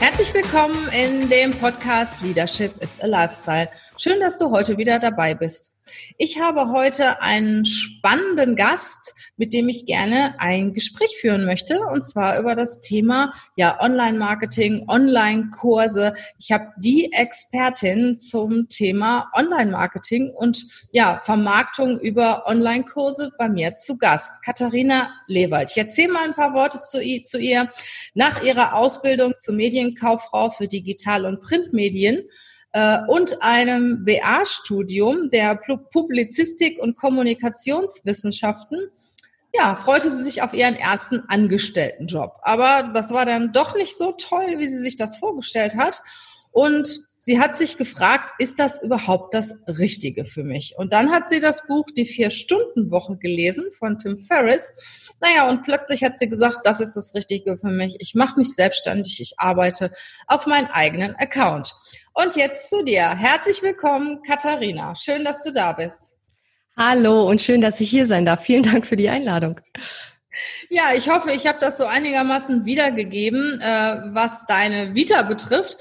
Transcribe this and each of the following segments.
Herzlich willkommen in dem Podcast Leadership is a Lifestyle. Schön, dass du heute wieder dabei bist. Ich habe heute einen spannenden Gast, mit dem ich gerne ein Gespräch führen möchte, und zwar über das Thema ja Online-Marketing, Online-Kurse. Ich habe die Expertin zum Thema Online-Marketing und ja Vermarktung über Online-Kurse bei mir zu Gast, Katharina Lewald. Ich erzähle mal ein paar Worte zu, zu ihr. Nach ihrer Ausbildung zur Medienkauffrau für Digital- und Printmedien äh, und einem BA-Studium der Publizistik und Kommunikationswissenschaften ja, freute sie sich auf ihren ersten Angestelltenjob. Aber das war dann doch nicht so toll, wie sie sich das vorgestellt hat. Und sie hat sich gefragt, ist das überhaupt das Richtige für mich? Und dann hat sie das Buch Die Vier-Stunden-Woche gelesen von Tim Ferriss. Naja, und plötzlich hat sie gesagt, das ist das Richtige für mich. Ich mache mich selbstständig, ich arbeite auf meinen eigenen Account. Und jetzt zu dir. Herzlich willkommen, Katharina. Schön, dass du da bist. Hallo und schön, dass ich hier sein darf. Vielen Dank für die Einladung. Ja, ich hoffe, ich habe das so einigermaßen wiedergegeben, äh, was deine Vita betrifft.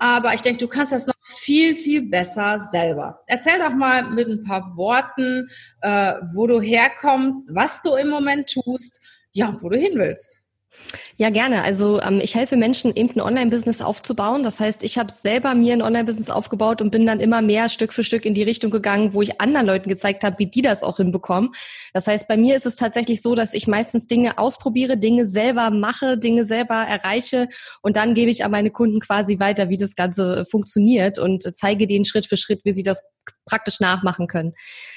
Aber ich denke, du kannst das noch viel, viel besser selber. Erzähl doch mal mit ein paar Worten, äh, wo du herkommst, was du im Moment tust, ja, wo du hin willst. Ja, gerne. Also ähm, ich helfe Menschen, eben ein Online-Business aufzubauen. Das heißt, ich habe selber mir ein Online-Business aufgebaut und bin dann immer mehr Stück für Stück in die Richtung gegangen, wo ich anderen Leuten gezeigt habe, wie die das auch hinbekommen. Das heißt, bei mir ist es tatsächlich so, dass ich meistens Dinge ausprobiere, Dinge selber mache, Dinge selber erreiche und dann gebe ich an meine Kunden quasi weiter, wie das Ganze funktioniert und zeige denen Schritt für Schritt, wie sie das praktisch nachmachen können.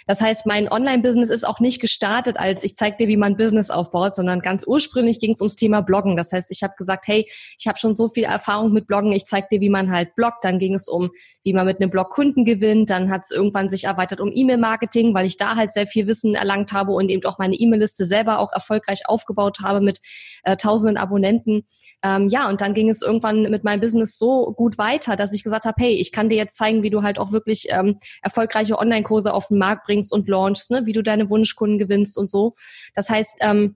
Das heißt, mein Online-Business ist auch nicht gestartet als ich zeige dir, wie man Business aufbaut, sondern ganz ursprünglich ging es ums Thema Bloggen. Das heißt, ich habe gesagt, hey, ich habe schon so viel Erfahrung mit Bloggen, ich zeige dir, wie man halt bloggt. Dann ging es um, wie man mit einem Blog Kunden gewinnt. Dann hat es irgendwann sich erweitert um E-Mail-Marketing, weil ich da halt sehr viel Wissen erlangt habe und eben auch meine E-Mail-Liste selber auch erfolgreich aufgebaut habe mit äh, tausenden Abonnenten. Ähm, ja, und dann ging es irgendwann mit meinem Business so gut weiter, dass ich gesagt habe, hey, ich kann dir jetzt zeigen, wie du halt auch wirklich ähm, erfolgreiche Online-Kurse auf den Markt bringst und launchst, ne? wie du deine Wunschkunden gewinnst und so. Das heißt, ähm,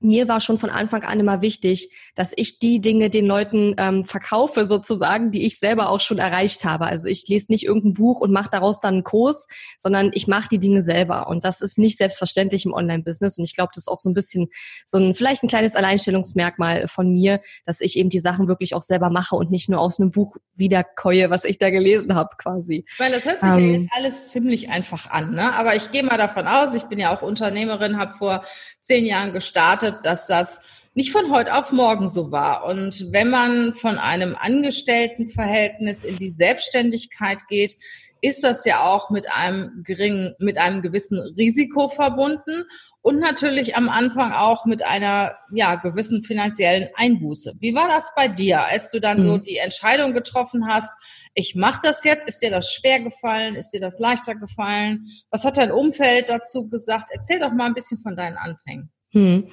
mir war schon von Anfang an immer wichtig, dass ich die Dinge den Leuten ähm, verkaufe, sozusagen, die ich selber auch schon erreicht habe. Also ich lese nicht irgendein Buch und mache daraus dann einen Kurs, sondern ich mache die Dinge selber. Und das ist nicht selbstverständlich im Online-Business. Und ich glaube, das ist auch so ein bisschen so ein vielleicht ein kleines Alleinstellungsmerkmal von mir, dass ich eben die Sachen wirklich auch selber mache und nicht nur aus einem Buch wiederkäue, was ich da gelesen habe, quasi. Meine, das hört sich ähm, ja jetzt alles ziemlich einfach an, ne? Aber ich gehe mal davon aus, ich bin ja auch Unternehmerin, habe vor zehn Jahren gestartet bedeutet, dass das nicht von heute auf morgen so war. Und wenn man von einem Angestelltenverhältnis in die Selbstständigkeit geht, ist das ja auch mit einem geringen, mit einem gewissen Risiko verbunden und natürlich am Anfang auch mit einer, ja, gewissen finanziellen Einbuße. Wie war das bei dir, als du dann mhm. so die Entscheidung getroffen hast, ich mache das jetzt? Ist dir das schwer gefallen? Ist dir das leichter gefallen? Was hat dein Umfeld dazu gesagt? Erzähl doch mal ein bisschen von deinen Anfängen. Hm.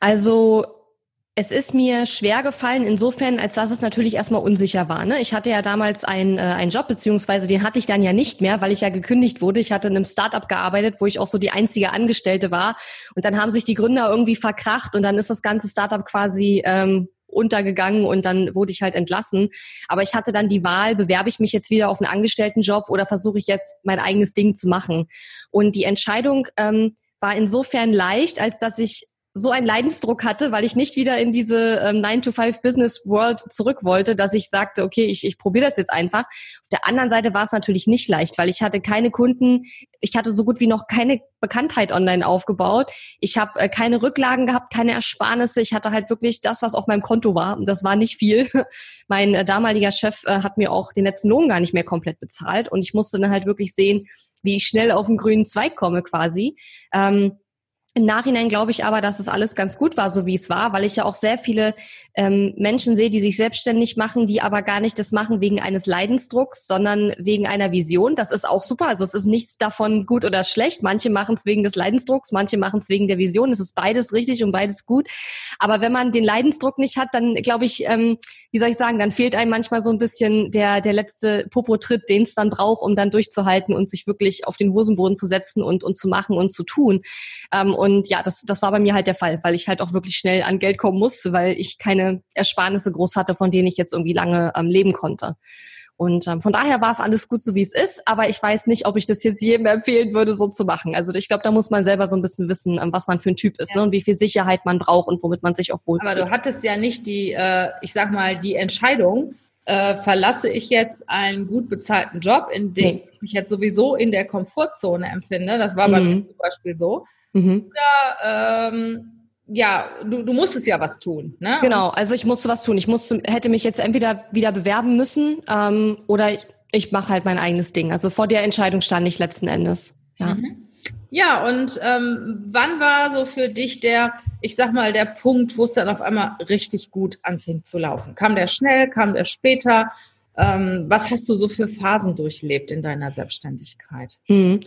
Also es ist mir schwer gefallen, insofern, als dass es natürlich erstmal unsicher war. Ne? Ich hatte ja damals einen, äh, einen Job, beziehungsweise den hatte ich dann ja nicht mehr, weil ich ja gekündigt wurde. Ich hatte in einem Startup gearbeitet, wo ich auch so die einzige Angestellte war. Und dann haben sich die Gründer irgendwie verkracht und dann ist das ganze Startup quasi ähm, untergegangen und dann wurde ich halt entlassen. Aber ich hatte dann die Wahl, bewerbe ich mich jetzt wieder auf einen Angestelltenjob oder versuche ich jetzt mein eigenes Ding zu machen. Und die Entscheidung ähm, war insofern leicht, als dass ich so einen Leidensdruck hatte, weil ich nicht wieder in diese ähm, 9-to-5-Business-World zurück wollte, dass ich sagte, okay, ich, ich probiere das jetzt einfach. Auf der anderen Seite war es natürlich nicht leicht, weil ich hatte keine Kunden, ich hatte so gut wie noch keine Bekanntheit online aufgebaut. Ich habe äh, keine Rücklagen gehabt, keine Ersparnisse. Ich hatte halt wirklich das, was auf meinem Konto war. Und das war nicht viel. mein äh, damaliger Chef äh, hat mir auch den letzten Lohn gar nicht mehr komplett bezahlt. Und ich musste dann halt wirklich sehen, wie ich schnell auf den grünen Zweig komme quasi. Ähm, Im Nachhinein glaube ich aber, dass es alles ganz gut war, so wie es war, weil ich ja auch sehr viele ähm, Menschen sehe, die sich selbstständig machen, die aber gar nicht das machen wegen eines Leidensdrucks, sondern wegen einer Vision. Das ist auch super. Also es ist nichts davon gut oder schlecht. Manche machen es wegen des Leidensdrucks, manche machen es wegen der Vision. Es ist beides richtig und beides gut. Aber wenn man den Leidensdruck nicht hat, dann glaube ich, ähm, wie soll ich sagen, dann fehlt einem manchmal so ein bisschen der, der letzte Popo-Tritt, den es dann braucht, um dann durchzuhalten und sich wirklich auf den Hosenboden zu setzen und, und zu machen und zu tun. Ähm, und ja, das, das war bei mir halt der Fall, weil ich halt auch wirklich schnell an Geld kommen musste, weil ich keine Ersparnisse groß hatte, von denen ich jetzt irgendwie lange ähm, leben konnte. Und ähm, von daher war es alles gut, so wie es ist. Aber ich weiß nicht, ob ich das jetzt jedem empfehlen würde, so zu machen. Also ich glaube, da muss man selber so ein bisschen wissen, ähm, was man für ein Typ ist ja. ne? und wie viel Sicherheit man braucht und womit man sich auch wohlfühlt. Aber du hattest ja nicht die, äh, ich sag mal, die Entscheidung, äh, verlasse ich jetzt einen gut bezahlten Job, in dem nee. ich mich jetzt sowieso in der Komfortzone empfinde. Das war bei mhm. mir zum Beispiel so. Mhm. Oder ähm, ja, du, du musstest ja was tun. Ne? Genau, also ich musste was tun. Ich musste, hätte mich jetzt entweder wieder bewerben müssen ähm, oder ich, ich mache halt mein eigenes Ding. Also vor der Entscheidung stand ich letzten Endes. Ja. Mhm. Ja, und ähm, wann war so für dich der, ich sag mal, der Punkt, wo es dann auf einmal richtig gut anfing zu laufen? Kam der schnell, kam der später? Ähm, was hast du so für Phasen durchlebt in deiner Selbstständigkeit? Hm.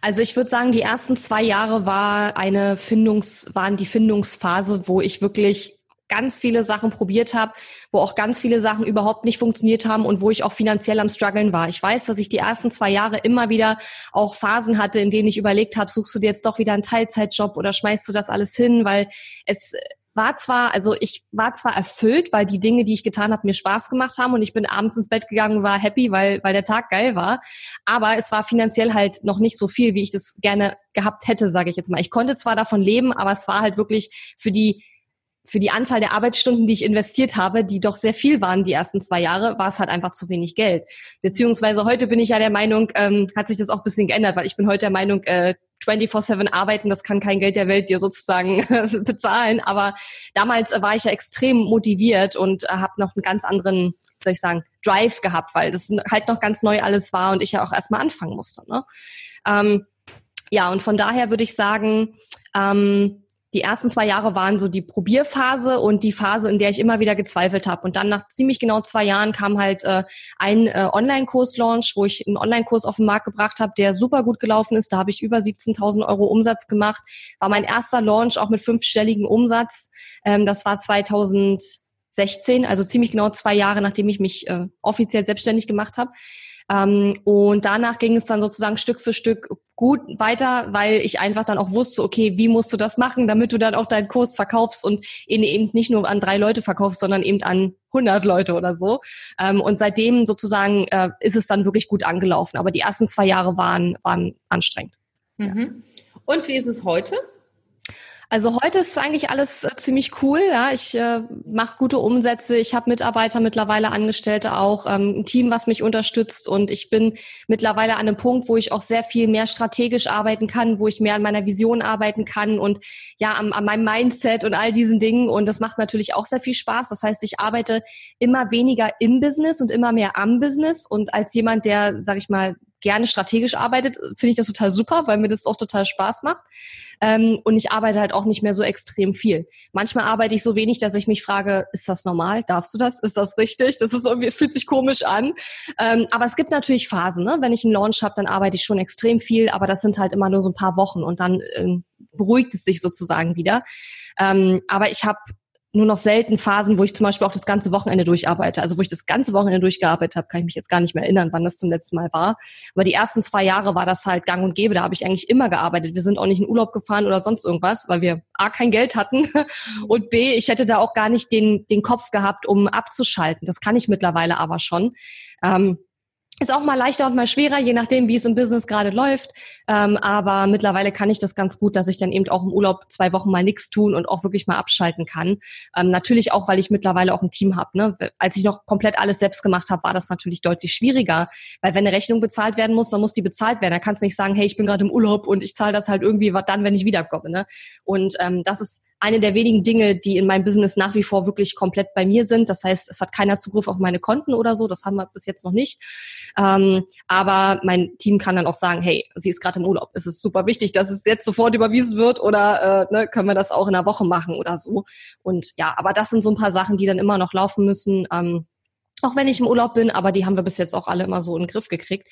Also ich würde sagen, die ersten zwei Jahre war eine Findungs, waren die Findungsphase, wo ich wirklich ganz viele Sachen probiert habe, wo auch ganz viele Sachen überhaupt nicht funktioniert haben und wo ich auch finanziell am struggeln war. Ich weiß, dass ich die ersten zwei Jahre immer wieder auch Phasen hatte, in denen ich überlegt habe, suchst du dir jetzt doch wieder einen Teilzeitjob oder schmeißt du das alles hin, weil es war zwar, also ich war zwar erfüllt, weil die Dinge, die ich getan habe, mir Spaß gemacht haben und ich bin abends ins Bett gegangen war happy, weil, weil der Tag geil war. Aber es war finanziell halt noch nicht so viel, wie ich das gerne gehabt hätte, sage ich jetzt mal. Ich konnte zwar davon leben, aber es war halt wirklich für die für die Anzahl der Arbeitsstunden, die ich investiert habe, die doch sehr viel waren die ersten zwei Jahre, war es halt einfach zu wenig Geld. Beziehungsweise heute bin ich ja der Meinung, ähm, hat sich das auch ein bisschen geändert, weil ich bin heute der Meinung, äh, 24-7 arbeiten, das kann kein Geld der Welt dir sozusagen bezahlen. Aber damals war ich ja extrem motiviert und habe noch einen ganz anderen, soll ich sagen, Drive gehabt, weil das halt noch ganz neu alles war und ich ja auch erstmal anfangen musste. Ne? Ähm, ja, und von daher würde ich sagen, ähm, die ersten zwei Jahre waren so die Probierphase und die Phase, in der ich immer wieder gezweifelt habe. Und dann nach ziemlich genau zwei Jahren kam halt äh, ein äh, Online-Kurs-Launch, wo ich einen Online-Kurs auf den Markt gebracht habe, der super gut gelaufen ist. Da habe ich über 17.000 Euro Umsatz gemacht. War mein erster Launch auch mit fünfstelligen Umsatz. Ähm, das war 2016, also ziemlich genau zwei Jahre, nachdem ich mich äh, offiziell selbstständig gemacht habe. Ähm, und danach ging es dann sozusagen Stück für Stück gut weiter, weil ich einfach dann auch wusste, okay, wie musst du das machen, damit du dann auch deinen Kurs verkaufst und ihn eben nicht nur an drei Leute verkaufst, sondern eben an 100 Leute oder so. Ähm, und seitdem sozusagen äh, ist es dann wirklich gut angelaufen. Aber die ersten zwei Jahre waren, waren anstrengend. Mhm. Und wie ist es heute? Also heute ist eigentlich alles äh, ziemlich cool. Ja, ich äh, mache gute Umsätze. Ich habe Mitarbeiter mittlerweile, Angestellte auch, ähm, ein Team, was mich unterstützt. Und ich bin mittlerweile an einem Punkt, wo ich auch sehr viel mehr strategisch arbeiten kann, wo ich mehr an meiner Vision arbeiten kann und ja an, an meinem Mindset und all diesen Dingen. Und das macht natürlich auch sehr viel Spaß. Das heißt, ich arbeite immer weniger im Business und immer mehr am Business. Und als jemand, der, sag ich mal, gerne strategisch arbeitet, finde ich das total super, weil mir das auch total Spaß macht. Ähm, und ich arbeite halt auch nicht mehr so extrem viel. Manchmal arbeite ich so wenig, dass ich mich frage, ist das normal? Darfst du das? Ist das richtig? Das ist irgendwie, es fühlt sich komisch an. Ähm, aber es gibt natürlich Phasen, ne? Wenn ich einen Launch habe, dann arbeite ich schon extrem viel, aber das sind halt immer nur so ein paar Wochen und dann ähm, beruhigt es sich sozusagen wieder. Ähm, aber ich habe nur noch selten Phasen, wo ich zum Beispiel auch das ganze Wochenende durcharbeite. Also wo ich das ganze Wochenende durchgearbeitet habe, kann ich mich jetzt gar nicht mehr erinnern, wann das zum letzten Mal war. Aber die ersten zwei Jahre war das halt gang und gäbe. Da habe ich eigentlich immer gearbeitet. Wir sind auch nicht in Urlaub gefahren oder sonst irgendwas, weil wir A, kein Geld hatten und B, ich hätte da auch gar nicht den, den Kopf gehabt, um abzuschalten. Das kann ich mittlerweile aber schon. Ähm, ist auch mal leichter und mal schwerer, je nachdem, wie es im Business gerade läuft. Ähm, aber mittlerweile kann ich das ganz gut, dass ich dann eben auch im Urlaub zwei Wochen mal nichts tun und auch wirklich mal abschalten kann. Ähm, natürlich auch, weil ich mittlerweile auch ein Team habe. Ne? Als ich noch komplett alles selbst gemacht habe, war das natürlich deutlich schwieriger. Weil wenn eine Rechnung bezahlt werden muss, dann muss die bezahlt werden. Da kannst du nicht sagen, hey, ich bin gerade im Urlaub und ich zahle das halt irgendwie dann, wenn ich wiederkomme. Ne? Und ähm, das ist eine der wenigen Dinge, die in meinem Business nach wie vor wirklich komplett bei mir sind. Das heißt, es hat keiner Zugriff auf meine Konten oder so. Das haben wir bis jetzt noch nicht. Ähm, aber mein Team kann dann auch sagen, hey, sie ist gerade im Urlaub. Es ist super wichtig, dass es jetzt sofort überwiesen wird oder äh, ne, können wir das auch in einer Woche machen oder so. Und ja, aber das sind so ein paar Sachen, die dann immer noch laufen müssen. Ähm, auch wenn ich im Urlaub bin, aber die haben wir bis jetzt auch alle immer so in den Griff gekriegt.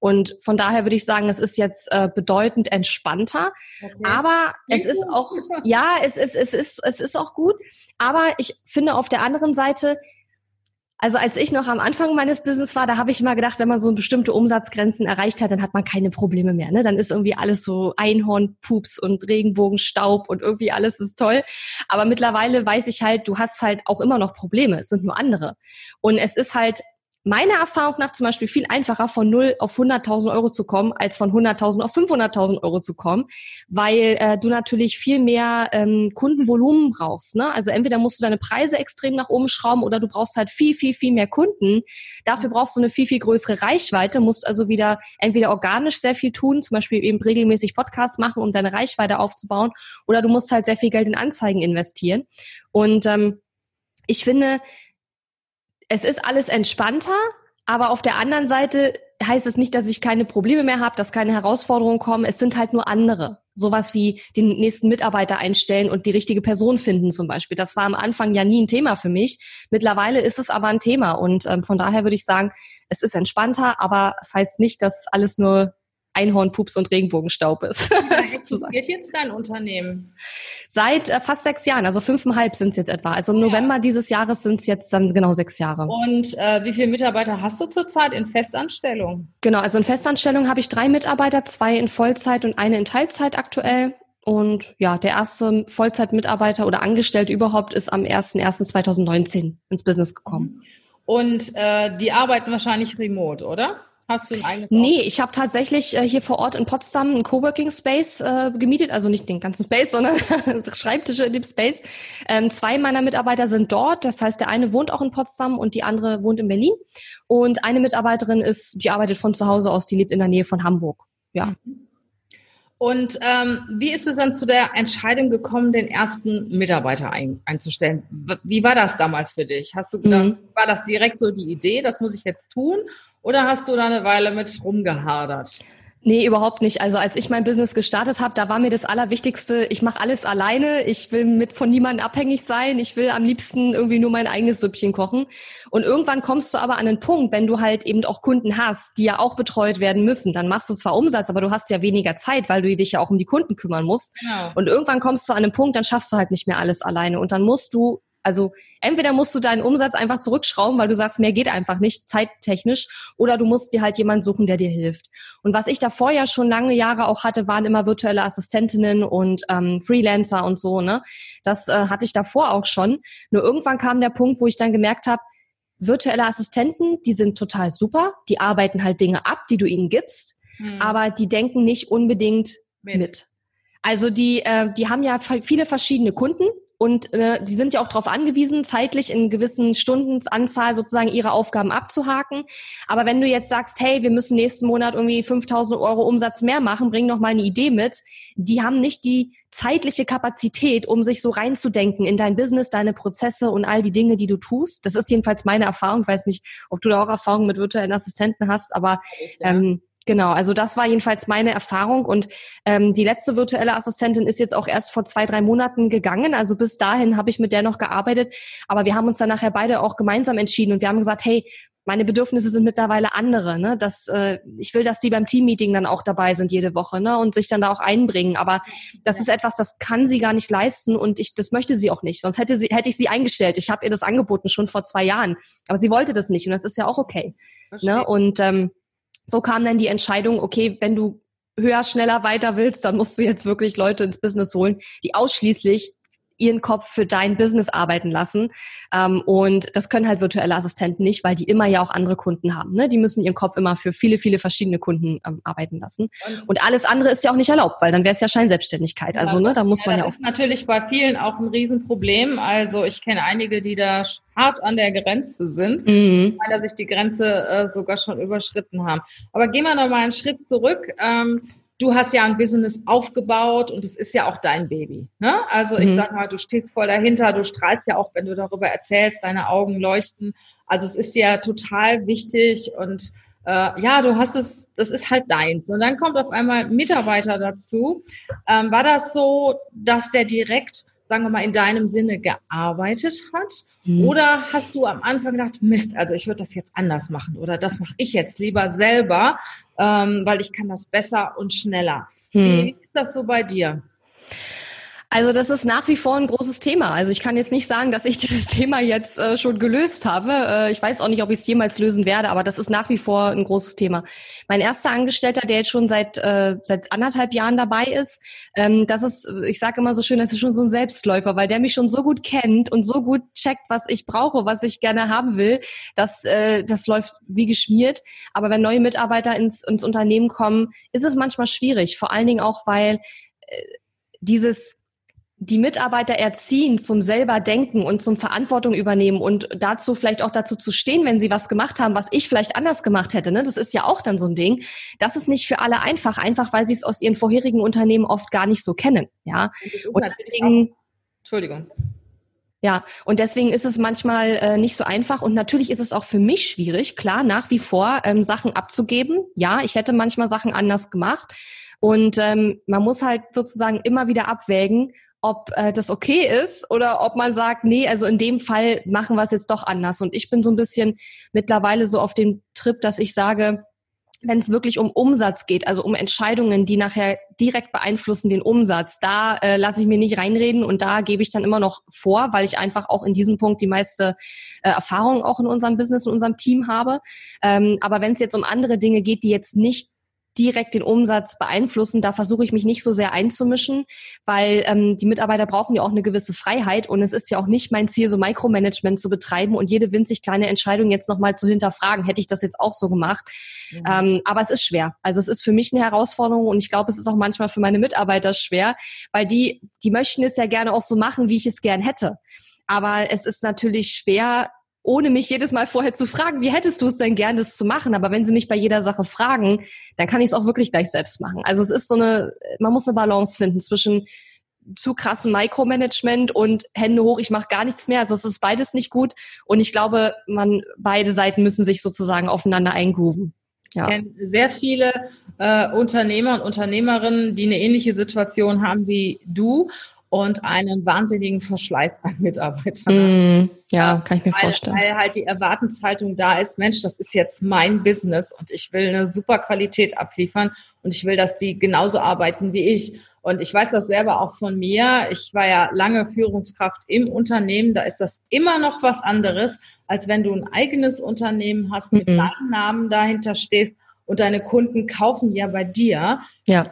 Und von daher würde ich sagen, es ist jetzt äh, bedeutend entspannter. Okay. Aber es ist auch, ja, es ist, es ist, es ist auch gut. Aber ich finde auf der anderen Seite, also als ich noch am Anfang meines Business war, da habe ich immer gedacht, wenn man so bestimmte Umsatzgrenzen erreicht hat, dann hat man keine Probleme mehr. Ne? Dann ist irgendwie alles so Einhornpups und Regenbogenstaub und irgendwie alles ist toll. Aber mittlerweile weiß ich halt, du hast halt auch immer noch Probleme. Es sind nur andere. Und es ist halt meiner Erfahrung nach zum Beispiel viel einfacher von 0 auf 100.000 Euro zu kommen, als von 100.000 auf 500.000 Euro zu kommen, weil äh, du natürlich viel mehr ähm, Kundenvolumen brauchst. Ne? Also entweder musst du deine Preise extrem nach oben schrauben oder du brauchst halt viel, viel, viel mehr Kunden. Dafür brauchst du eine viel, viel größere Reichweite, musst also wieder entweder organisch sehr viel tun, zum Beispiel eben regelmäßig Podcasts machen, um deine Reichweite aufzubauen, oder du musst halt sehr viel Geld in Anzeigen investieren. Und ähm, ich finde, es ist alles entspannter, aber auf der anderen Seite heißt es nicht, dass ich keine Probleme mehr habe, dass keine Herausforderungen kommen. Es sind halt nur andere. Sowas wie den nächsten Mitarbeiter einstellen und die richtige Person finden zum Beispiel. Das war am Anfang ja nie ein Thema für mich. Mittlerweile ist es aber ein Thema und ähm, von daher würde ich sagen, es ist entspannter, aber es heißt nicht, dass alles nur Einhornpups und Regenbogenstaub ist. Was existiert jetzt dein Unternehmen? Seit äh, fast sechs Jahren, also fünfeinhalb sind es jetzt etwa. Also im ja. November dieses Jahres sind es jetzt dann genau sechs Jahre. Und äh, wie viele Mitarbeiter hast du zurzeit in Festanstellung? Genau, also in Festanstellung habe ich drei Mitarbeiter, zwei in Vollzeit und eine in Teilzeit aktuell. Und ja, der erste Vollzeitmitarbeiter oder Angestellte überhaupt ist am 01.01.2019 ins Business gekommen. Und äh, die arbeiten wahrscheinlich remote, oder? Hast du ein eigenes Nee, ich habe tatsächlich äh, hier vor Ort in Potsdam einen Coworking Space äh, gemietet, also nicht den ganzen Space, sondern Schreibtische in dem Space. Ähm, zwei meiner Mitarbeiter sind dort, das heißt, der eine wohnt auch in Potsdam und die andere wohnt in Berlin. Und eine Mitarbeiterin ist, die arbeitet von zu Hause aus, die lebt in der Nähe von Hamburg. Ja. Mhm. Und ähm, wie ist es dann zu der Entscheidung gekommen, den ersten Mitarbeiter ein, einzustellen? Wie war das damals für dich? Hast du gedacht, mhm. war das direkt so die Idee, das muss ich jetzt tun? Oder hast du da eine Weile mit rumgehadert? Nee, überhaupt nicht. Also als ich mein Business gestartet habe, da war mir das Allerwichtigste, ich mache alles alleine, ich will mit von niemandem abhängig sein, ich will am liebsten irgendwie nur mein eigenes Süppchen kochen. Und irgendwann kommst du aber an einen Punkt, wenn du halt eben auch Kunden hast, die ja auch betreut werden müssen, dann machst du zwar Umsatz, aber du hast ja weniger Zeit, weil du dich ja auch um die Kunden kümmern musst. Genau. Und irgendwann kommst du an einen Punkt, dann schaffst du halt nicht mehr alles alleine. Und dann musst du also entweder musst du deinen Umsatz einfach zurückschrauben, weil du sagst, mehr geht einfach nicht, zeittechnisch, oder du musst dir halt jemanden suchen, der dir hilft. Und was ich davor ja schon lange Jahre auch hatte, waren immer virtuelle Assistentinnen und ähm, Freelancer und so, ne? Das äh, hatte ich davor auch schon. Nur irgendwann kam der Punkt, wo ich dann gemerkt habe, virtuelle Assistenten, die sind total super, die arbeiten halt Dinge ab, die du ihnen gibst, hm. aber die denken nicht unbedingt mit. mit. Also die, äh, die haben ja viele verschiedene Kunden und äh, die sind ja auch darauf angewiesen, zeitlich in gewissen Stundenanzahl sozusagen ihre Aufgaben abzuhaken. Aber wenn du jetzt sagst, hey, wir müssen nächsten Monat irgendwie 5000 Euro Umsatz mehr machen, bring doch mal eine Idee mit. Die haben nicht die zeitliche Kapazität, um sich so reinzudenken in dein Business, deine Prozesse und all die Dinge, die du tust. Das ist jedenfalls meine Erfahrung. Ich weiß nicht, ob du da auch Erfahrung mit virtuellen Assistenten hast, aber ähm, Genau, also das war jedenfalls meine Erfahrung und ähm, die letzte virtuelle Assistentin ist jetzt auch erst vor zwei, drei Monaten gegangen. Also bis dahin habe ich mit der noch gearbeitet, aber wir haben uns dann nachher beide auch gemeinsam entschieden und wir haben gesagt, hey, meine Bedürfnisse sind mittlerweile andere. Ne? Das, äh, ich will, dass die beim Teammeeting dann auch dabei sind jede Woche ne? und sich dann da auch einbringen. Aber das ist etwas, das kann sie gar nicht leisten und ich, das möchte sie auch nicht. Sonst hätte sie, hätte ich sie eingestellt. Ich habe ihr das angeboten schon vor zwei Jahren, aber sie wollte das nicht und das ist ja auch okay. Ne? Und ähm, so kam dann die Entscheidung, okay, wenn du höher, schneller, weiter willst, dann musst du jetzt wirklich Leute ins Business holen, die ausschließlich ihren Kopf für dein Business arbeiten lassen. Ähm, und das können halt virtuelle Assistenten nicht, weil die immer ja auch andere Kunden haben. Ne? Die müssen ihren Kopf immer für viele, viele verschiedene Kunden ähm, arbeiten lassen. Und, und, alles andere ist ja auch nicht erlaubt, weil dann wäre es ja Scheinselbstständigkeit. Also ne, da muss ja, man ja auch. Das ist natürlich bei vielen auch ein Riesenproblem. Also ich kenne einige, die da hart an der Grenze sind, mhm. weil sich die Grenze äh, sogar schon überschritten haben. Aber gehen wir noch mal einen Schritt zurück. Ähm, du hast ja ein Business aufgebaut und es ist ja auch dein Baby. Ne? Also ich mhm. sag mal, du stehst voll dahinter, du strahlst ja auch, wenn du darüber erzählst, deine Augen leuchten. Also es ist dir total wichtig und äh, ja, du hast es, das ist halt deins. Und dann kommt auf einmal ein Mitarbeiter dazu. Ähm, war das so, dass der direkt sagen wir mal, in deinem Sinne gearbeitet hat? Hm. Oder hast du am Anfang gedacht, Mist, also ich würde das jetzt anders machen oder das mache ich jetzt lieber selber, ähm, weil ich kann das besser und schneller. Hm. Wie ist das so bei dir? Also das ist nach wie vor ein großes Thema. Also ich kann jetzt nicht sagen, dass ich dieses Thema jetzt äh, schon gelöst habe. Äh, ich weiß auch nicht, ob ich es jemals lösen werde, aber das ist nach wie vor ein großes Thema. Mein erster Angestellter, der jetzt schon seit äh, seit anderthalb Jahren dabei ist, ähm, das ist, ich sage immer so schön, das ist schon so ein Selbstläufer, weil der mich schon so gut kennt und so gut checkt, was ich brauche, was ich gerne haben will. dass äh, das läuft wie geschmiert. Aber wenn neue Mitarbeiter ins, ins Unternehmen kommen, ist es manchmal schwierig. Vor allen Dingen auch, weil äh, dieses die Mitarbeiter erziehen zum selber denken und zum Verantwortung übernehmen und dazu vielleicht auch dazu zu stehen, wenn sie was gemacht haben, was ich vielleicht anders gemacht hätte. Ne? Das ist ja auch dann so ein Ding. Das ist nicht für alle einfach, einfach weil sie es aus ihren vorherigen Unternehmen oft gar nicht so kennen. Ja. Und deswegen. Entschuldigung. Ja, und deswegen ist es manchmal äh, nicht so einfach. Und natürlich ist es auch für mich schwierig, klar, nach wie vor ähm, Sachen abzugeben. Ja, ich hätte manchmal Sachen anders gemacht. Und ähm, man muss halt sozusagen immer wieder abwägen, ob äh, das okay ist oder ob man sagt, nee, also in dem Fall machen wir es jetzt doch anders. Und ich bin so ein bisschen mittlerweile so auf dem Trip, dass ich sage, wenn es wirklich um Umsatz geht, also um Entscheidungen, die nachher direkt beeinflussen den Umsatz, da äh, lasse ich mir nicht reinreden und da gebe ich dann immer noch vor, weil ich einfach auch in diesem Punkt die meiste äh, Erfahrung auch in unserem Business, in unserem Team habe. Ähm, aber wenn es jetzt um andere Dinge geht, die jetzt nicht direkt den Umsatz beeinflussen. Da versuche ich mich nicht so sehr einzumischen, weil ähm, die Mitarbeiter brauchen ja auch eine gewisse Freiheit und es ist ja auch nicht mein Ziel, so Micromanagement zu betreiben und jede winzig kleine Entscheidung jetzt nochmal zu hinterfragen. Hätte ich das jetzt auch so gemacht? Mhm. Ähm, aber es ist schwer. Also es ist für mich eine Herausforderung und ich glaube, es ist auch manchmal für meine Mitarbeiter schwer, weil die, die möchten es ja gerne auch so machen, wie ich es gern hätte. Aber es ist natürlich schwer, ohne mich jedes Mal vorher zu fragen, wie hättest du es denn gern, das zu machen? Aber wenn sie mich bei jeder Sache fragen, dann kann ich es auch wirklich gleich selbst machen. Also es ist so eine, man muss eine Balance finden zwischen zu krassen Micromanagement und Hände hoch, ich mache gar nichts mehr. Also es ist beides nicht gut. Und ich glaube, man beide Seiten müssen sich sozusagen aufeinander eingrooven. Ja. Sehr viele äh, Unternehmer und Unternehmerinnen, die eine ähnliche Situation haben wie du und einen wahnsinnigen Verschleiß an Mitarbeitern. Mm, ja, kann ich mir weil, vorstellen. Weil halt die Erwartenshaltung da ist, Mensch, das ist jetzt mein Business und ich will eine super Qualität abliefern und ich will, dass die genauso arbeiten wie ich. Und ich weiß das selber auch von mir. Ich war ja lange Führungskraft im Unternehmen. Da ist das immer noch was anderes, als wenn du ein eigenes Unternehmen hast, mit mhm. deinem Namen dahinter stehst und deine Kunden kaufen ja bei dir. Ja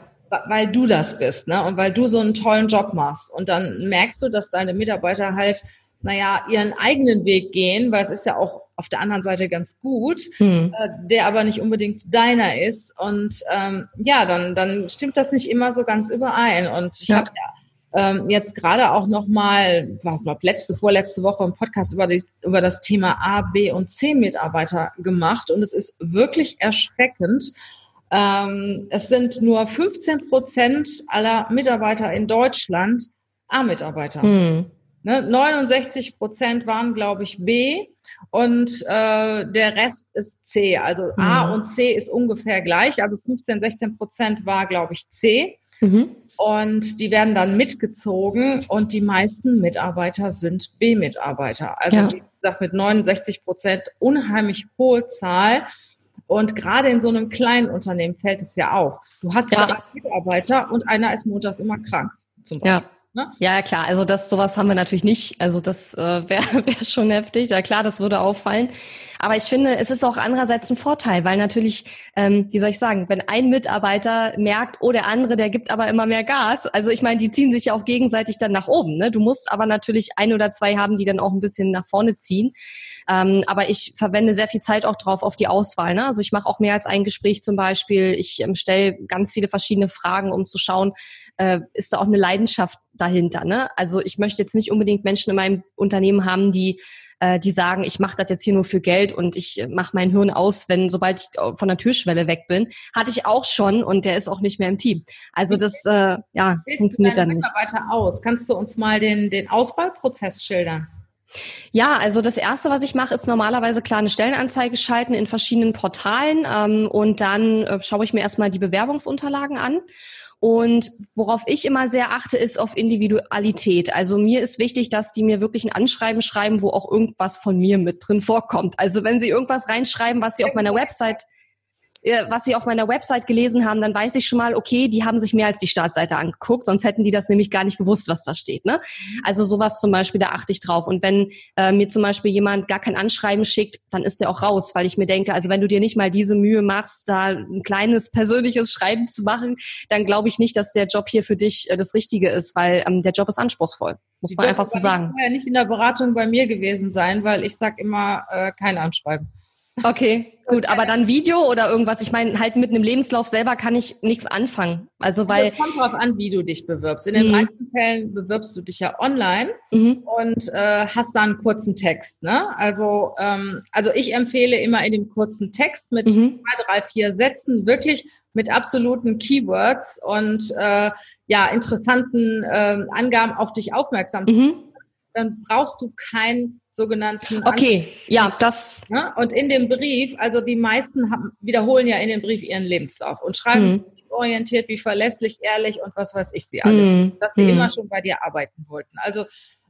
weil du das bist, ne? Und weil du so einen tollen Job machst. Und dann merkst du, dass deine Mitarbeiter halt, naja, ihren eigenen Weg gehen, weil es ist ja auch auf der anderen Seite ganz gut, hm. äh, der aber nicht unbedingt deiner ist. Und ähm, ja, dann, dann stimmt das nicht immer so ganz überein. Und ich ja. habe ja ähm, jetzt gerade auch nochmal, ich glaube letzte, vorletzte Woche einen Podcast über, die, über das Thema A, B und C Mitarbeiter gemacht. Und es ist wirklich erschreckend, ähm, es sind nur 15 Prozent aller Mitarbeiter in Deutschland A-Mitarbeiter. Mhm. Ne, 69 Prozent waren, glaube ich, B und äh, der Rest ist C. Also mhm. A und C ist ungefähr gleich. Also 15, 16 Prozent war, glaube ich, C. Mhm. Und die werden dann mitgezogen und die meisten Mitarbeiter sind B-Mitarbeiter. Also ja. wie gesagt, mit 69 Prozent unheimlich hohe Zahl. Und gerade in so einem kleinen Unternehmen fällt es ja auf. Du hast ja. drei Mitarbeiter und einer ist montags immer krank. Zum Beispiel. Ja. Ne? Ja, klar. Also das sowas haben wir natürlich nicht. Also das äh, wäre wär schon heftig. Ja klar, das würde auffallen. Aber ich finde, es ist auch andererseits ein Vorteil, weil natürlich, ähm, wie soll ich sagen, wenn ein Mitarbeiter merkt, oh, der andere, der gibt aber immer mehr Gas. Also ich meine, die ziehen sich ja auch gegenseitig dann nach oben. Ne? Du musst aber natürlich ein oder zwei haben, die dann auch ein bisschen nach vorne ziehen. Ähm, aber ich verwende sehr viel Zeit auch drauf auf die Auswahl. Ne? Also ich mache auch mehr als ein Gespräch zum Beispiel. Ich ähm, stelle ganz viele verschiedene Fragen, um zu schauen, äh, ist da auch eine Leidenschaft dahinter. Ne? Also ich möchte jetzt nicht unbedingt Menschen in meinem Unternehmen haben, die äh, die sagen, ich mache das jetzt hier nur für Geld und ich äh, mache mein Hirn aus, wenn sobald ich von der Türschwelle weg bin. Hatte ich auch schon und der ist auch nicht mehr im Team. Also das äh, ja funktioniert dann nicht. Mitarbeiter aus? Kannst du uns mal den den Auswahlprozess schildern? Ja, also das erste, was ich mache, ist normalerweise klar eine Stellenanzeige schalten in verschiedenen Portalen ähm, und dann äh, schaue ich mir erstmal die Bewerbungsunterlagen an. Und worauf ich immer sehr achte, ist auf Individualität. Also mir ist wichtig, dass die mir wirklich ein Anschreiben schreiben, wo auch irgendwas von mir mit drin vorkommt. Also wenn sie irgendwas reinschreiben, was sie auf meiner Website was sie auf meiner Website gelesen haben, dann weiß ich schon mal, okay, die haben sich mehr als die Startseite angeguckt, sonst hätten die das nämlich gar nicht gewusst, was da steht. Ne? Also sowas zum Beispiel, da achte ich drauf. Und wenn äh, mir zum Beispiel jemand gar kein Anschreiben schickt, dann ist der auch raus, weil ich mir denke, also wenn du dir nicht mal diese Mühe machst, da ein kleines persönliches Schreiben zu machen, dann glaube ich nicht, dass der Job hier für dich äh, das Richtige ist, weil ähm, der Job ist anspruchsvoll. Muss man einfach so sagen. Ich ja nicht in der Beratung bei mir gewesen sein, weil ich sag immer äh, kein Anschreiben. Okay, gut, aber dann Video oder irgendwas. Ich meine, halt mit einem Lebenslauf selber kann ich nichts anfangen. Also weil. Es kommt darauf an, wie du dich bewirbst. In den mhm. meisten Fällen bewirbst du dich ja online mhm. und äh, hast da einen kurzen Text. Ne? Also, ähm, also ich empfehle immer in dem kurzen Text mit mhm. zwei, drei, vier Sätzen wirklich mit absoluten Keywords und äh, ja interessanten äh, Angaben auf dich aufmerksam zu machen. Mhm. Dann brauchst du kein sogenannten. Okay, Anzug. ja, das. Ne? Und in dem Brief, also die meisten haben, wiederholen ja in dem Brief ihren Lebenslauf und schreiben mhm. orientiert, wie verlässlich, ehrlich und was weiß ich sie alle, mhm. dass sie mhm. immer schon bei dir arbeiten wollten. Also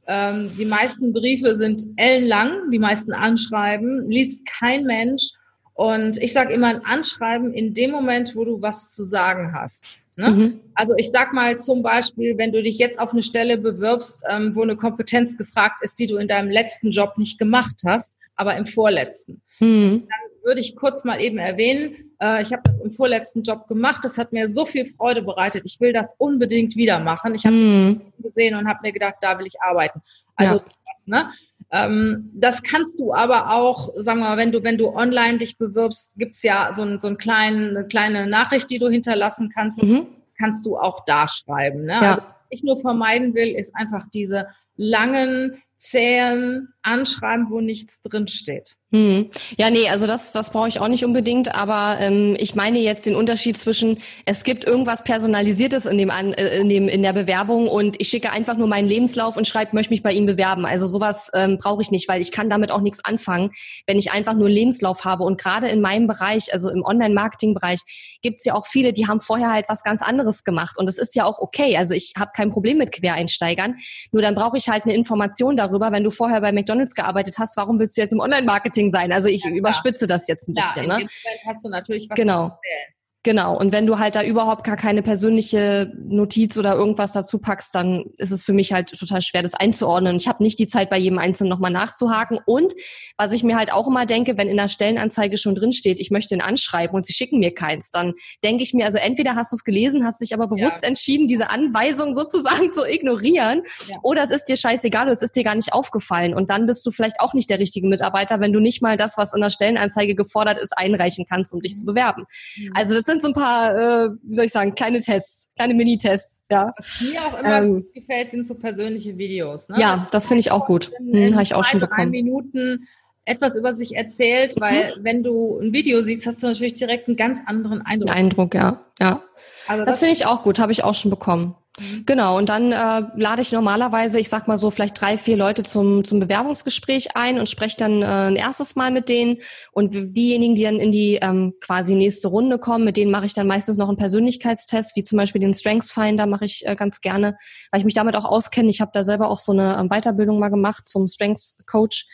ähm, die meisten Briefe sind ellenlang, die meisten Anschreiben, liest kein Mensch. Und ich sage immer ein Anschreiben in dem Moment, wo du was zu sagen hast. Ne? Mhm. Also ich sag mal zum Beispiel, wenn du dich jetzt auf eine Stelle bewirbst, ähm, wo eine Kompetenz gefragt ist, die du in deinem letzten Job nicht gemacht hast, aber im vorletzten, mhm. dann würde ich kurz mal eben erwähnen, äh, ich habe das im vorletzten Job gemacht, das hat mir so viel Freude bereitet, ich will das unbedingt wieder machen. Ich habe mhm. gesehen und habe mir gedacht, da will ich arbeiten. Also ja. das, ne? Ähm, das kannst du aber auch, sagen wir mal, wenn du, wenn du online dich bewirbst, gibt's ja so, ein, so ein kleinen, eine kleine Nachricht, die du hinterlassen kannst, mhm. kannst du auch da schreiben. Ne? Ja. Also, was ich nur vermeiden will, ist einfach diese langen, zähen Anschreiben, wo nichts drin steht. Hm. Ja, nee, also das, das brauche ich auch nicht unbedingt, aber ähm, ich meine jetzt den Unterschied zwischen, es gibt irgendwas Personalisiertes in dem, äh, in dem in der Bewerbung und ich schicke einfach nur meinen Lebenslauf und schreibe, möchte mich bei Ihnen bewerben. Also sowas ähm, brauche ich nicht, weil ich kann damit auch nichts anfangen, wenn ich einfach nur Lebenslauf habe. Und gerade in meinem Bereich, also im Online-Marketing-Bereich, gibt's ja auch viele, die haben vorher halt was ganz anderes gemacht. Und das ist ja auch okay. Also ich habe kein Problem mit Quereinsteigern. Nur dann brauche ich halt eine Information darüber, wenn du vorher bei McDonalds gearbeitet hast, warum willst du jetzt im Online-Marketing sein? Also ich ja, überspitze das jetzt ein bisschen. Ne? hast du natürlich was genau. zu erzählen. Genau. Und wenn du halt da überhaupt gar keine persönliche Notiz oder irgendwas dazu packst, dann ist es für mich halt total schwer, das einzuordnen. Ich habe nicht die Zeit, bei jedem Einzelnen nochmal nachzuhaken. Und was ich mir halt auch immer denke, wenn in der Stellenanzeige schon drin steht, ich möchte ihn anschreiben und sie schicken mir keins, dann denke ich mir, also entweder hast du es gelesen, hast dich aber bewusst ja. entschieden, diese Anweisung sozusagen zu ignorieren, ja. oder es ist dir scheißegal, es ist dir gar nicht aufgefallen. Und dann bist du vielleicht auch nicht der richtige Mitarbeiter, wenn du nicht mal das, was in der Stellenanzeige gefordert ist, einreichen kannst, um dich zu bewerben. Mhm. Also das sind so ein paar, äh, wie soll ich sagen, kleine Tests, kleine Mini-Tests, ja. Was mir auch immer ähm, gefällt, sind so persönliche Videos. Ne? Ja, das finde ich auch gut. Hm, Habe ich auch schon bekommen. Minuten etwas über sich erzählt, weil mhm. wenn du ein Video siehst, hast du natürlich direkt einen ganz anderen Eindruck. Eindruck, ja, ja. Also das, das finde ich auch gut, habe ich auch schon bekommen. Mhm. Genau, und dann äh, lade ich normalerweise, ich sag mal so, vielleicht drei, vier Leute zum, zum Bewerbungsgespräch ein und spreche dann äh, ein erstes Mal mit denen. Und diejenigen, die dann in die ähm, quasi nächste Runde kommen, mit denen mache ich dann meistens noch einen Persönlichkeitstest, wie zum Beispiel den Strengths Finder mache ich äh, ganz gerne, weil ich mich damit auch auskenne. Ich habe da selber auch so eine ähm, Weiterbildung mal gemacht zum Strengths Coach.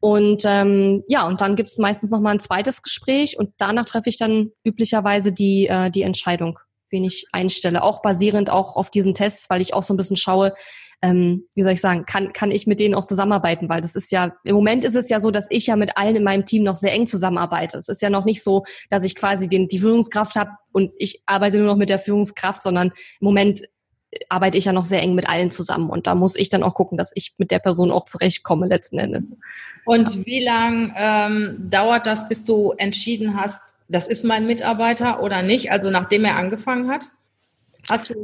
Und ähm, ja, und dann gibt es meistens noch mal ein zweites Gespräch und danach treffe ich dann üblicherweise die, äh, die Entscheidung wen ich einstelle. Auch basierend auch auf diesen Tests, weil ich auch so ein bisschen schaue, ähm, wie soll ich sagen, kann, kann ich mit denen auch zusammenarbeiten, weil das ist ja, im Moment ist es ja so, dass ich ja mit allen in meinem Team noch sehr eng zusammenarbeite. Es ist ja noch nicht so, dass ich quasi den, die Führungskraft habe und ich arbeite nur noch mit der Führungskraft, sondern im Moment arbeite ich ja noch sehr eng mit allen zusammen und da muss ich dann auch gucken, dass ich mit der Person auch zurechtkomme letzten Endes. Und wie lang ähm, dauert das, bis du entschieden hast, das ist mein Mitarbeiter oder nicht? Also nachdem er angefangen hat? Also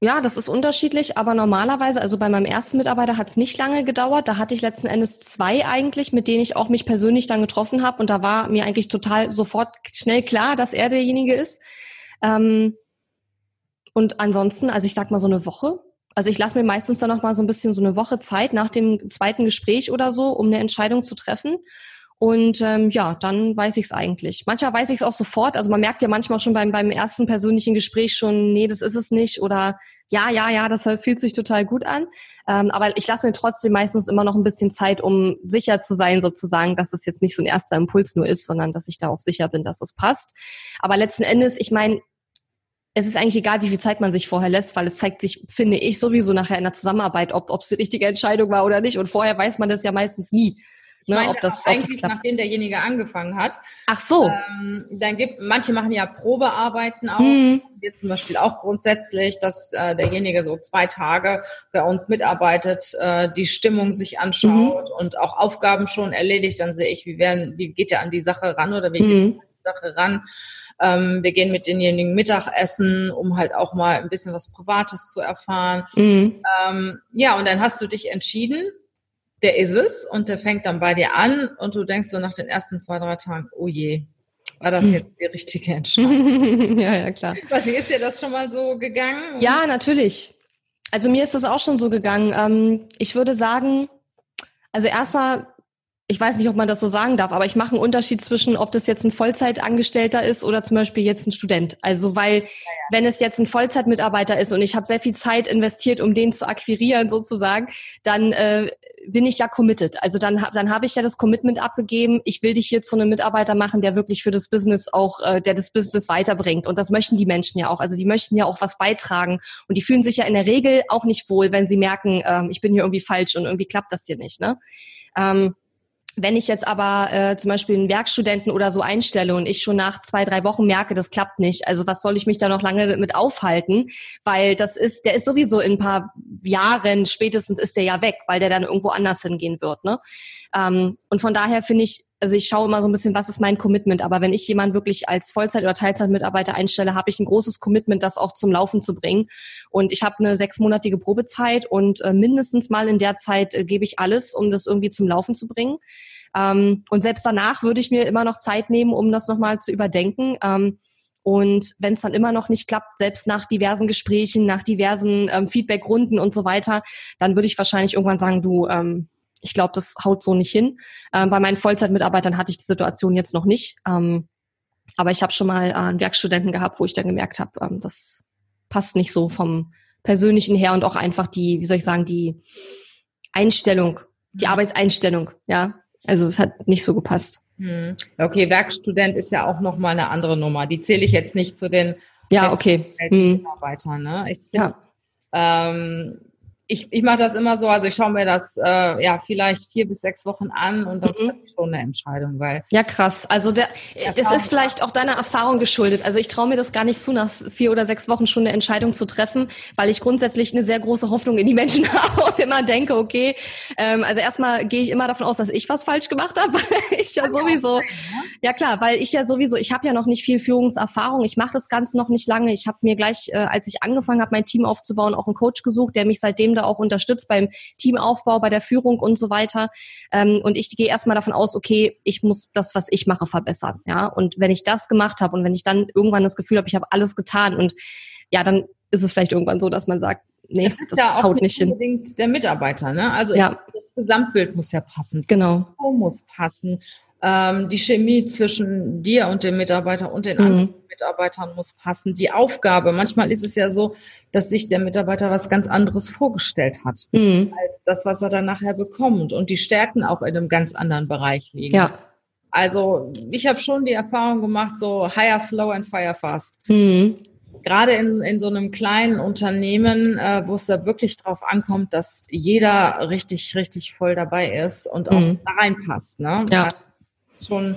Ja, das ist unterschiedlich, aber normalerweise, also bei meinem ersten Mitarbeiter hat es nicht lange gedauert. Da hatte ich letzten Endes zwei eigentlich, mit denen ich auch mich persönlich dann getroffen habe. Und da war mir eigentlich total sofort schnell klar, dass er derjenige ist. Ähm, und ansonsten, also ich sag mal so eine Woche. Also ich lasse mir meistens dann noch mal so ein bisschen so eine Woche Zeit nach dem zweiten Gespräch oder so, um eine Entscheidung zu treffen. Und ähm, ja, dann weiß ich es eigentlich. Manchmal weiß ich es auch sofort. Also man merkt ja manchmal schon beim, beim ersten persönlichen Gespräch schon, nee, das ist es nicht. Oder ja, ja, ja, das fühlt sich total gut an. Ähm, aber ich lasse mir trotzdem meistens immer noch ein bisschen Zeit, um sicher zu sein, sozusagen, dass es jetzt nicht so ein erster Impuls nur ist, sondern dass ich da auch sicher bin, dass es passt. Aber letzten Endes, ich meine, es ist eigentlich egal, wie viel Zeit man sich vorher lässt, weil es zeigt sich, finde ich, sowieso nachher in der Zusammenarbeit, ob es die richtige Entscheidung war oder nicht. Und vorher weiß man das ja meistens nie. Ich ne, ob das, eigentlich, ob das klappt. nachdem derjenige angefangen hat. Ach so. Ähm, dann gibt, manche machen ja Probearbeiten auch. Mhm. Wir zum Beispiel auch grundsätzlich, dass äh, derjenige so zwei Tage bei uns mitarbeitet, äh, die Stimmung sich anschaut mhm. und auch Aufgaben schon erledigt. Dann sehe ich, wie werden, wie geht er an die Sache ran oder wie mhm. geht er an die Sache ran. Ähm, wir gehen mit denjenigen Mittagessen, um halt auch mal ein bisschen was Privates zu erfahren. Mhm. Ähm, ja, und dann hast du dich entschieden der ist es und der fängt dann bei dir an und du denkst so nach den ersten zwei, drei Tagen, oh je, war das hm. jetzt die richtige Entscheidung? ja, ja, klar. Was ist dir das schon mal so gegangen? Ja, natürlich. Also mir ist das auch schon so gegangen. Ähm, ich würde sagen, also erstmal ich weiß nicht, ob man das so sagen darf, aber ich mache einen Unterschied zwischen, ob das jetzt ein Vollzeitangestellter ist oder zum Beispiel jetzt ein Student. Also weil, ja, ja. wenn es jetzt ein Vollzeitmitarbeiter ist und ich habe sehr viel Zeit investiert, um den zu akquirieren sozusagen, dann äh, bin ich ja committed. Also dann, dann habe ich ja das Commitment abgegeben, ich will dich hier zu einem Mitarbeiter machen, der wirklich für das Business auch, äh, der das Business weiterbringt. Und das möchten die Menschen ja auch. Also die möchten ja auch was beitragen. Und die fühlen sich ja in der Regel auch nicht wohl, wenn sie merken, äh, ich bin hier irgendwie falsch und irgendwie klappt das hier nicht. Ne? Ähm, wenn ich jetzt aber äh, zum Beispiel einen Werkstudenten oder so einstelle und ich schon nach zwei, drei Wochen merke, das klappt nicht, also was soll ich mich da noch lange mit aufhalten? Weil das ist, der ist sowieso in ein paar Jahren, spätestens ist der ja weg, weil der dann irgendwo anders hingehen wird. Ne? Ähm, und von daher finde ich, also ich schaue immer so ein bisschen, was ist mein Commitment. Aber wenn ich jemanden wirklich als Vollzeit- oder Teilzeitmitarbeiter einstelle, habe ich ein großes Commitment, das auch zum Laufen zu bringen. Und ich habe eine sechsmonatige Probezeit und äh, mindestens mal in der Zeit äh, gebe ich alles, um das irgendwie zum Laufen zu bringen. Ähm, und selbst danach würde ich mir immer noch Zeit nehmen, um das nochmal zu überdenken. Ähm, und wenn es dann immer noch nicht klappt, selbst nach diversen Gesprächen, nach diversen ähm, Feedbackrunden und so weiter, dann würde ich wahrscheinlich irgendwann sagen, du, ähm, ich glaube, das haut so nicht hin. Ähm, bei meinen Vollzeitmitarbeitern hatte ich die Situation jetzt noch nicht. Ähm, aber ich habe schon mal äh, einen Werkstudenten gehabt, wo ich dann gemerkt habe, ähm, das passt nicht so vom persönlichen her und auch einfach die, wie soll ich sagen, die Einstellung, die mhm. Arbeitseinstellung, ja. Also es hat nicht so gepasst. Hm. Okay, Werkstudent ist ja auch noch mal eine andere Nummer. Die zähle ich jetzt nicht zu den ja, okay. Mitarbeitern. Ne? Ich, ja. Ähm, ich, ich mache das immer so, also ich schaue mir das äh, ja vielleicht vier bis sechs Wochen an und dann mhm. treffe ich schon eine Entscheidung, weil ja krass. Also der, das ist vielleicht auch deiner Erfahrung geschuldet. Also ich traue mir das gar nicht zu, nach vier oder sechs Wochen schon eine Entscheidung zu treffen, weil ich grundsätzlich eine sehr große Hoffnung in die Menschen habe und immer denke, okay, ähm, also erstmal gehe ich immer davon aus, dass ich was falsch gemacht habe, weil ich ja sowieso, ne? ja klar, weil ich ja sowieso, ich habe ja noch nicht viel Führungserfahrung, ich mache das Ganze noch nicht lange. Ich habe mir gleich, äh, als ich angefangen habe, mein Team aufzubauen, auch einen Coach gesucht, der mich seitdem da auch unterstützt beim Teamaufbau, bei der Führung und so weiter. Ähm, und ich gehe erstmal davon aus, okay, ich muss das, was ich mache, verbessern. Ja, und wenn ich das gemacht habe und wenn ich dann irgendwann das Gefühl habe, ich habe alles getan und ja, dann ist es vielleicht irgendwann so, dass man sagt, nee, das, das ja haut nicht hin. Der Mitarbeiter, ne? Also ja. ich, das Gesamtbild muss ja passen. Genau. Muss passen ähm, die Chemie zwischen dir und dem Mitarbeiter und den mhm. anderen Mitarbeitern muss passen. Die Aufgabe, manchmal ist es ja so, dass sich der Mitarbeiter was ganz anderes vorgestellt hat, mhm. als das, was er dann nachher bekommt. Und die Stärken auch in einem ganz anderen Bereich liegen. Ja. Also ich habe schon die Erfahrung gemacht, so hire slow and fire fast. Mhm. Gerade in, in so einem kleinen Unternehmen, äh, wo es da wirklich drauf ankommt, dass jeder richtig, richtig voll dabei ist und auch mhm. da reinpasst. Ne? Ja schon,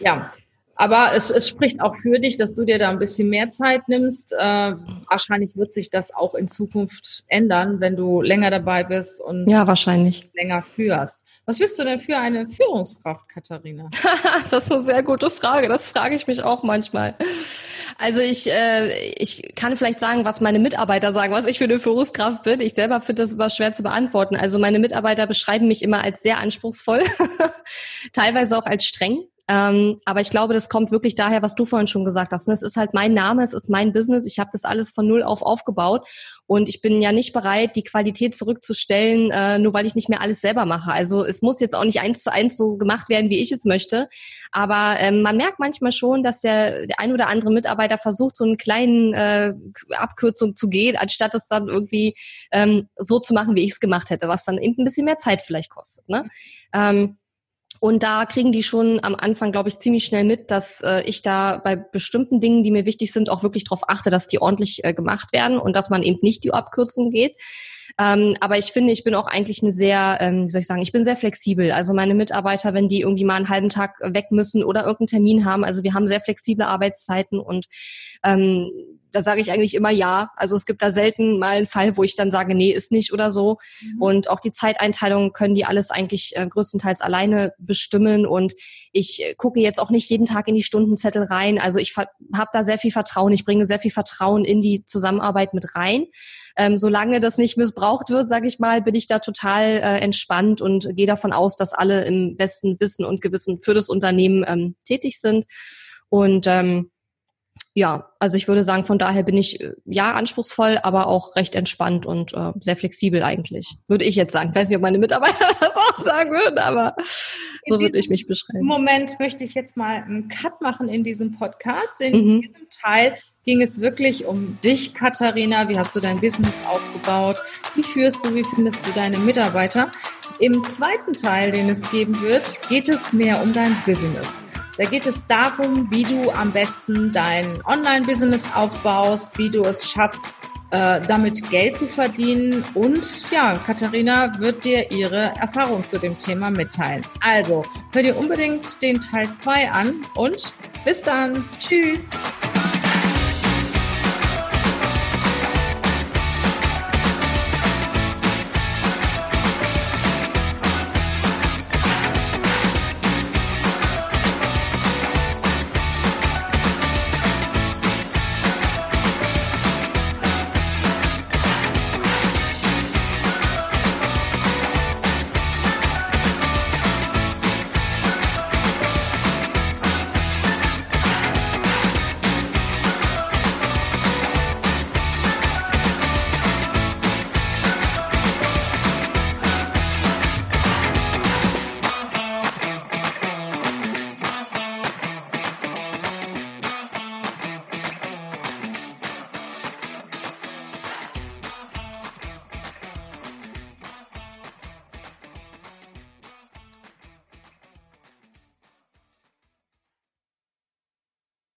ja. Aber es, es spricht auch für dich, dass du dir da ein bisschen mehr Zeit nimmst. Äh, wahrscheinlich wird sich das auch in Zukunft ändern, wenn du länger dabei bist und ja, wahrscheinlich. länger führst. Was bist du denn für eine Führungskraft, Katharina? das ist eine sehr gute Frage. Das frage ich mich auch manchmal. Also ich, äh, ich kann vielleicht sagen, was meine Mitarbeiter sagen, was ich für eine Führungskraft bin. Ich selber finde das immer schwer zu beantworten. Also meine Mitarbeiter beschreiben mich immer als sehr anspruchsvoll, teilweise auch als streng. Ähm, aber ich glaube, das kommt wirklich daher, was du vorhin schon gesagt hast. Ne? Es ist halt mein Name, es ist mein Business. Ich habe das alles von null auf aufgebaut und ich bin ja nicht bereit, die Qualität zurückzustellen, äh, nur weil ich nicht mehr alles selber mache. Also es muss jetzt auch nicht eins zu eins so gemacht werden, wie ich es möchte. Aber ähm, man merkt manchmal schon, dass der, der ein oder andere Mitarbeiter versucht, so einen kleinen äh, Abkürzung zu gehen, anstatt es dann irgendwie ähm, so zu machen, wie ich es gemacht hätte, was dann eben ein bisschen mehr Zeit vielleicht kostet. Ne? Ähm, und da kriegen die schon am Anfang, glaube ich, ziemlich schnell mit, dass äh, ich da bei bestimmten Dingen, die mir wichtig sind, auch wirklich darauf achte, dass die ordentlich äh, gemacht werden und dass man eben nicht die Abkürzung geht. Ähm, aber ich finde, ich bin auch eigentlich eine sehr, ähm, wie soll ich sagen, ich bin sehr flexibel. Also meine Mitarbeiter, wenn die irgendwie mal einen halben Tag weg müssen oder irgendeinen Termin haben, also wir haben sehr flexible Arbeitszeiten und ähm, da sage ich eigentlich immer ja. Also es gibt da selten mal einen Fall, wo ich dann sage, nee, ist nicht oder so. Mhm. Und auch die Zeiteinteilung können die alles eigentlich äh, größtenteils alleine bestimmen. Und ich äh, gucke jetzt auch nicht jeden Tag in die Stundenzettel rein. Also ich habe da sehr viel Vertrauen. Ich bringe sehr viel Vertrauen in die Zusammenarbeit mit rein. Ähm, solange das nicht missbraucht wird, sage ich mal, bin ich da total äh, entspannt und gehe davon aus, dass alle im besten Wissen und Gewissen für das Unternehmen ähm, tätig sind. Und ähm, ja, also ich würde sagen, von daher bin ich äh, ja anspruchsvoll, aber auch recht entspannt und äh, sehr flexibel eigentlich. Würde ich jetzt sagen. Ich weiß nicht, ob meine Mitarbeiter das auch sagen würden, aber so würde ich mich beschreiben. Im Moment möchte ich jetzt mal einen Cut machen in diesem Podcast. In mhm. diesem Teil ging es wirklich um dich, Katharina. Wie hast du dein Business aufgebaut? Wie führst du, wie findest du deine Mitarbeiter? Im zweiten Teil, den es geben wird, geht es mehr um dein Business. Da geht es darum, wie du am besten dein Online-Business aufbaust, wie du es schaffst, äh, damit Geld zu verdienen. Und ja, Katharina wird dir ihre Erfahrung zu dem Thema mitteilen. Also, hör dir unbedingt den Teil 2 an und bis dann. Tschüss.